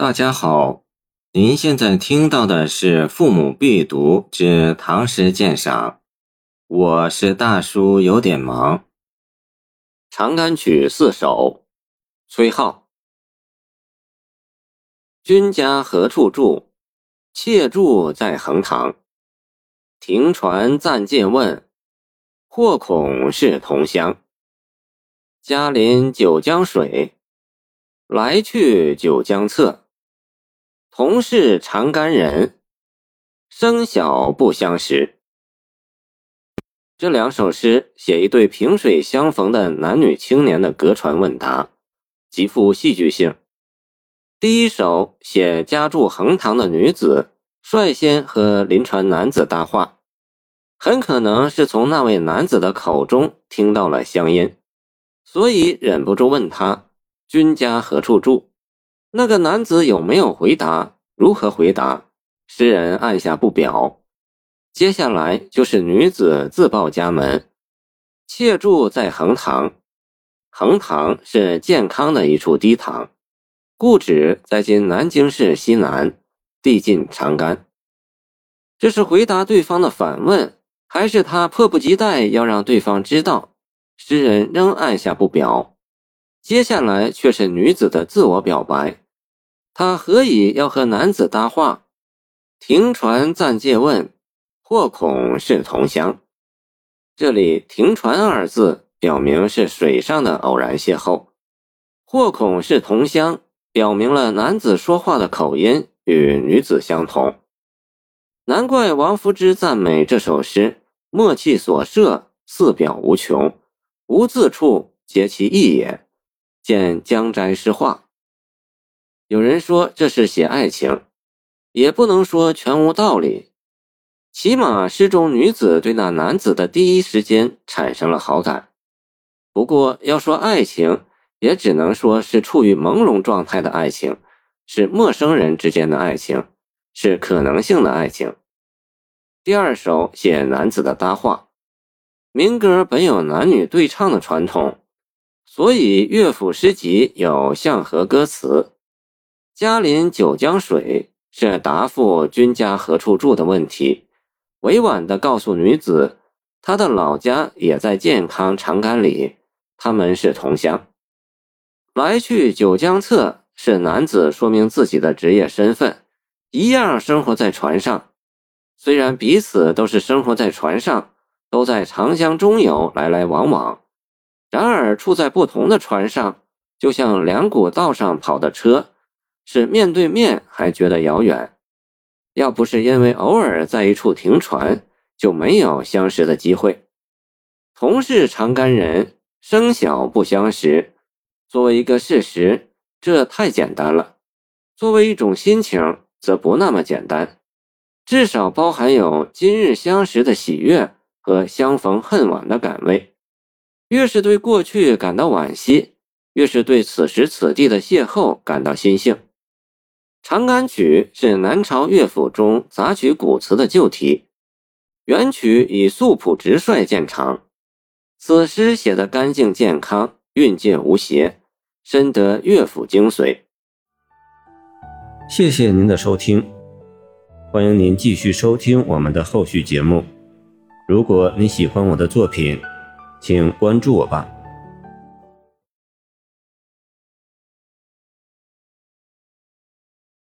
大家好，您现在听到的是《父母必读之唐诗鉴赏》，我是大叔，有点忙。《长干曲》四首，崔颢。君家何处住？妾住在横塘。停船暂借问，或恐是同乡。嘉临九江水，来去九江侧。同是长干人，生小不相识。这两首诗写一对萍水相逢的男女青年的隔船问答，极富戏剧性。第一首写家住横塘的女子率先和临船男子搭话，很可能是从那位男子的口中听到了乡音，所以忍不住问他：“君家何处住？”那个男子有没有回答？如何回答？诗人按下不表。接下来就是女子自报家门：妾住在横塘。横塘是健康的一处低塘，故址在今南京市西南，地近长干。这是回答对方的反问，还是他迫不及待要让对方知道？诗人仍按下不表。接下来却是女子的自我表白，她何以要和男子搭话？停船暂借问，或恐是同乡。这里“停船”二字表明是水上的偶然邂逅，或恐是同乡，表明了男子说话的口音与女子相同。难怪王夫之赞美这首诗：“默契所设，四表无穷，无字处，皆其意也。”见江斋诗话，有人说这是写爱情，也不能说全无道理。起码诗中女子对那男子的第一时间产生了好感。不过要说爱情，也只能说是处于朦胧状态的爱情，是陌生人之间的爱情，是可能性的爱情。第二首写男子的搭话，民歌本有男女对唱的传统。所以乐府诗集有向和歌词。嘉临九江水是答复君家何处住的问题，委婉地告诉女子，她的老家也在健康长干里，他们是同乡。来去九江侧是男子说明自己的职业身份，一样生活在船上，虽然彼此都是生活在船上，都在长江中游来来往往。然而，处在不同的船上，就像两股道上跑的车，是面对面还觉得遥远。要不是因为偶尔在一处停船，就没有相识的机会。同是长干人，生小不相识。作为一个事实，这太简单了；作为一种心情，则不那么简单。至少包含有今日相识的喜悦和相逢恨晚的感味。越是对过去感到惋惜，越是对此时此地的邂逅感到心幸。《长干曲》是南朝乐府中杂曲古词的旧题，原曲以素朴直率见长。此诗写得干净健康，韵界无邪，深得乐府精髓。谢谢您的收听，欢迎您继续收听我们的后续节目。如果你喜欢我的作品，请关注我吧。